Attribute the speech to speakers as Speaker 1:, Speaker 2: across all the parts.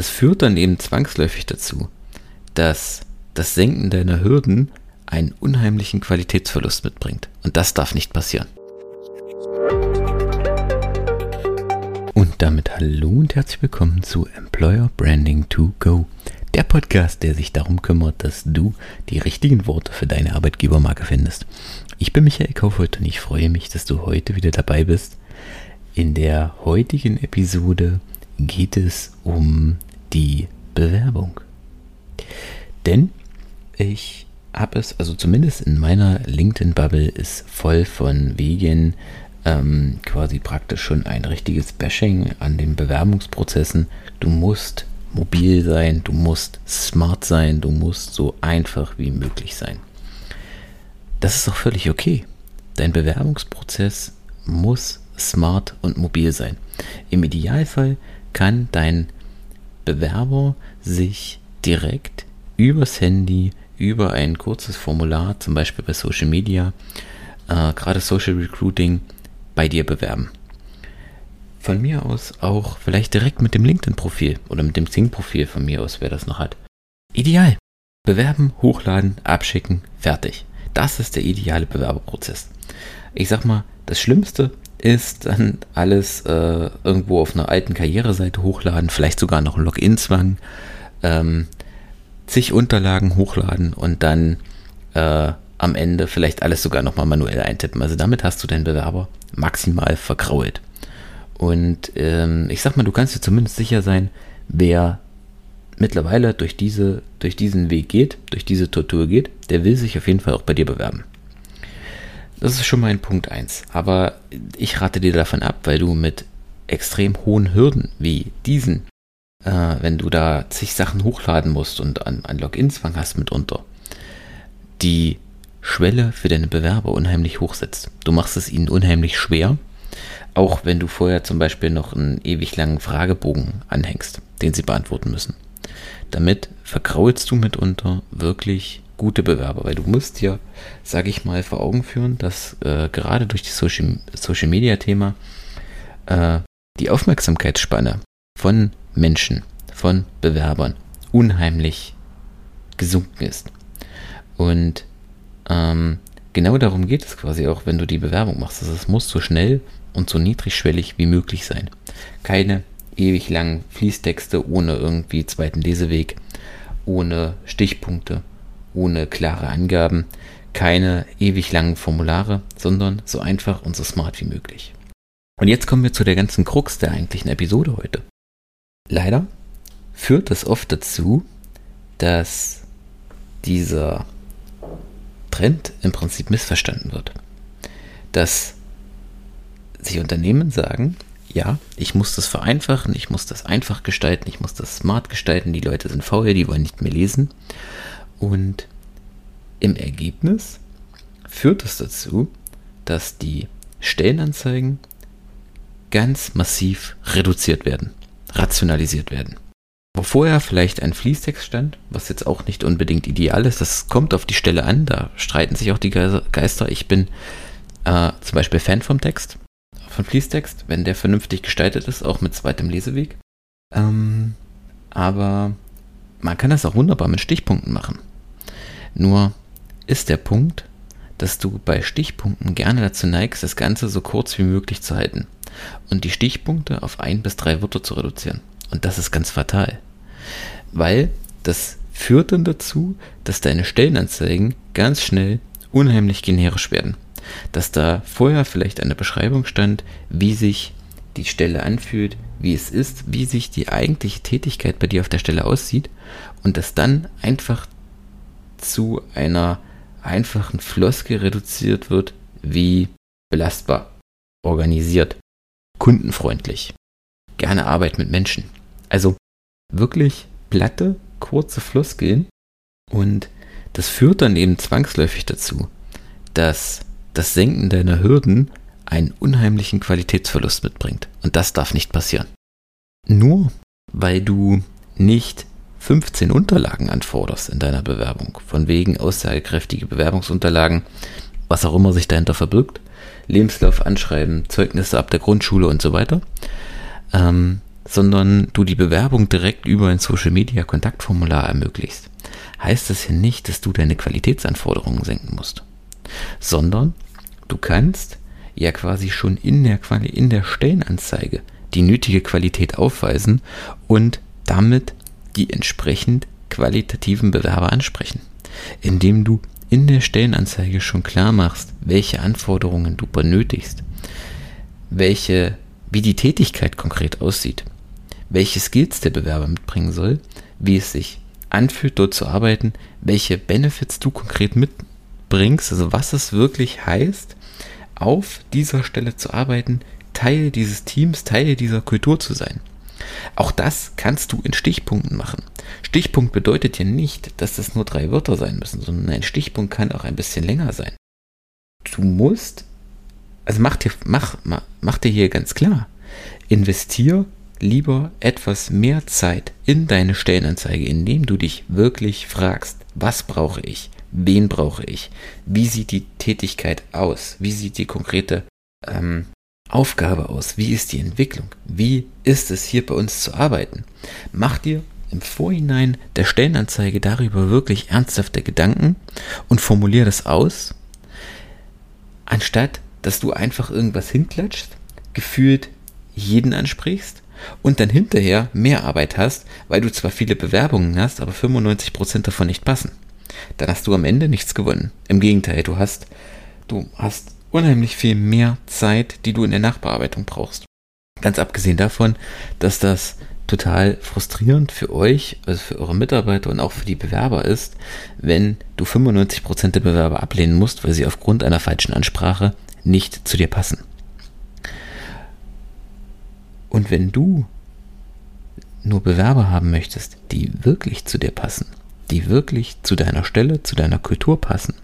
Speaker 1: Das führt dann eben zwangsläufig dazu, dass das Senken deiner Hürden einen unheimlichen Qualitätsverlust mitbringt. Und das darf nicht passieren. Und damit hallo und herzlich willkommen zu Employer Branding to Go, der Podcast, der sich darum kümmert, dass du die richtigen Worte für deine Arbeitgebermarke findest. Ich bin Michael Kaufhold und ich freue mich, dass du heute wieder dabei bist. In der heutigen Episode geht es um die Bewerbung. Denn ich habe es, also zumindest in meiner LinkedIn-Bubble ist voll von Wegen ähm, quasi praktisch schon ein richtiges Bashing an den Bewerbungsprozessen. Du musst mobil sein, du musst smart sein, du musst so einfach wie möglich sein. Das ist auch völlig okay. Dein Bewerbungsprozess muss smart und mobil sein. Im Idealfall kann dein Bewerber sich direkt übers Handy, über ein kurzes Formular, zum Beispiel bei Social Media, äh, gerade Social Recruiting, bei dir bewerben. Von mir aus auch vielleicht direkt mit dem LinkedIn-Profil oder mit dem Xing-Profil von mir aus, wer das noch hat. Ideal. Bewerben, hochladen, abschicken, fertig. Das ist der ideale Bewerberprozess. Ich sag mal, das Schlimmste ist dann alles äh, irgendwo auf einer alten Karriereseite hochladen, vielleicht sogar noch ein Login-Zwang, ähm, zig Unterlagen hochladen und dann äh, am Ende vielleicht alles sogar nochmal manuell eintippen. Also damit hast du den Bewerber maximal verkrault. Und ähm, ich sag mal, du kannst dir zumindest sicher sein, wer mittlerweile durch, diese, durch diesen Weg geht, durch diese Tortur geht, der will sich auf jeden Fall auch bei dir bewerben. Das ist schon mal ein Punkt 1. Aber ich rate dir davon ab, weil du mit extrem hohen Hürden wie diesen, äh, wenn du da zig Sachen hochladen musst und an, an Login-Zwang hast mitunter, die Schwelle für deine Bewerber unheimlich hoch setzt. Du machst es ihnen unheimlich schwer, auch wenn du vorher zum Beispiel noch einen ewig langen Fragebogen anhängst, den sie beantworten müssen. Damit verkraulst du mitunter wirklich gute Bewerber, weil du musst dir, sage ich mal, vor Augen führen, dass äh, gerade durch das Social, Social Media Thema äh, die Aufmerksamkeitsspanne von Menschen, von Bewerbern unheimlich gesunken ist. Und ähm, genau darum geht es quasi auch, wenn du die Bewerbung machst. Also es muss so schnell und so niedrigschwellig wie möglich sein. Keine ewig langen Fließtexte ohne irgendwie zweiten Leseweg, ohne Stichpunkte, ohne klare Angaben, keine ewig langen Formulare, sondern so einfach und so smart wie möglich. Und jetzt kommen wir zu der ganzen Krux der eigentlichen Episode heute. Leider führt es oft dazu, dass dieser Trend im Prinzip missverstanden wird. Dass sich Unternehmen sagen, ja, ich muss das vereinfachen, ich muss das einfach gestalten, ich muss das smart gestalten, die Leute sind faul, die wollen nicht mehr lesen. Und im Ergebnis führt es dazu, dass die Stellenanzeigen ganz massiv reduziert werden, rationalisiert werden. Wo vorher vielleicht ein Fließtext stand, was jetzt auch nicht unbedingt ideal ist, das kommt auf die Stelle an, da streiten sich auch die Geister. Ich bin äh, zum Beispiel Fan vom Text, von Fließtext, wenn der vernünftig gestaltet ist, auch mit zweitem Leseweg. Ähm, aber man kann das auch wunderbar mit Stichpunkten machen. Nur ist der Punkt, dass du bei Stichpunkten gerne dazu neigst, das Ganze so kurz wie möglich zu halten und die Stichpunkte auf ein bis drei Wörter zu reduzieren. Und das ist ganz fatal. Weil das führt dann dazu, dass deine Stellenanzeigen ganz schnell unheimlich generisch werden. Dass da vorher vielleicht eine Beschreibung stand, wie sich die Stelle anfühlt, wie es ist, wie sich die eigentliche Tätigkeit bei dir auf der Stelle aussieht und dass dann einfach zu einer einfachen Floske reduziert wird, wie belastbar, organisiert, kundenfreundlich, gerne Arbeit mit Menschen. Also wirklich platte, kurze Floskeln und das führt dann eben zwangsläufig dazu, dass das Senken deiner Hürden einen unheimlichen Qualitätsverlust mitbringt. Und das darf nicht passieren. Nur weil du nicht 15 Unterlagen anforderst in deiner Bewerbung, von wegen aussagekräftige Bewerbungsunterlagen, was auch immer sich dahinter verbirgt, Lebenslauf anschreiben, Zeugnisse ab der Grundschule und so weiter, ähm, sondern du die Bewerbung direkt über ein Social Media Kontaktformular ermöglichst, heißt das ja nicht, dass du deine Qualitätsanforderungen senken musst, sondern du kannst ja quasi schon in der, Quali in der Stellenanzeige die nötige Qualität aufweisen und damit die entsprechend qualitativen Bewerber ansprechen, indem du in der Stellenanzeige schon klar machst, welche Anforderungen du benötigst, welche, wie die Tätigkeit konkret aussieht, welche Skills der Bewerber mitbringen soll, wie es sich anfühlt, dort zu arbeiten, welche Benefits du konkret mitbringst, also was es wirklich heißt, auf dieser Stelle zu arbeiten, Teil dieses Teams, Teil dieser Kultur zu sein. Auch das kannst du in Stichpunkten machen. Stichpunkt bedeutet ja nicht, dass das nur drei Wörter sein müssen, sondern ein Stichpunkt kann auch ein bisschen länger sein. Du musst, also mach dir, mach, mach, mach dir hier ganz klar, investier lieber etwas mehr Zeit in deine Stellenanzeige, indem du dich wirklich fragst, was brauche ich, wen brauche ich, wie sieht die Tätigkeit aus, wie sieht die konkrete ähm, Aufgabe aus? Wie ist die Entwicklung? Wie ist es hier bei uns zu arbeiten? Mach dir im Vorhinein der Stellenanzeige darüber wirklich ernsthafte Gedanken und formulier das aus, anstatt dass du einfach irgendwas hinklatschst, gefühlt jeden ansprichst und dann hinterher mehr Arbeit hast, weil du zwar viele Bewerbungen hast, aber 95% davon nicht passen. Dann hast du am Ende nichts gewonnen. Im Gegenteil, du hast, du hast unheimlich viel mehr Zeit, die du in der Nachbearbeitung brauchst. Ganz abgesehen davon, dass das total frustrierend für euch, also für eure Mitarbeiter und auch für die Bewerber ist, wenn du 95% der Bewerber ablehnen musst, weil sie aufgrund einer falschen Ansprache nicht zu dir passen. Und wenn du nur Bewerber haben möchtest, die wirklich zu dir passen, die wirklich zu deiner Stelle, zu deiner Kultur passen,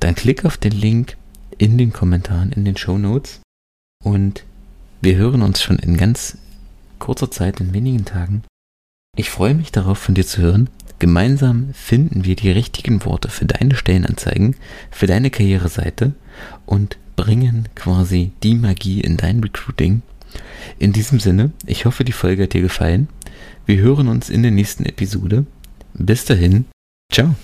Speaker 1: dann klick auf den Link in den Kommentaren, in den Show Notes. Und wir hören uns schon in ganz kurzer Zeit, in wenigen Tagen. Ich freue mich darauf, von dir zu hören. Gemeinsam finden wir die richtigen Worte für deine Stellenanzeigen, für deine Karriereseite und bringen quasi die Magie in dein Recruiting. In diesem Sinne, ich hoffe, die Folge hat dir gefallen. Wir hören uns in der nächsten Episode. Bis dahin, ciao.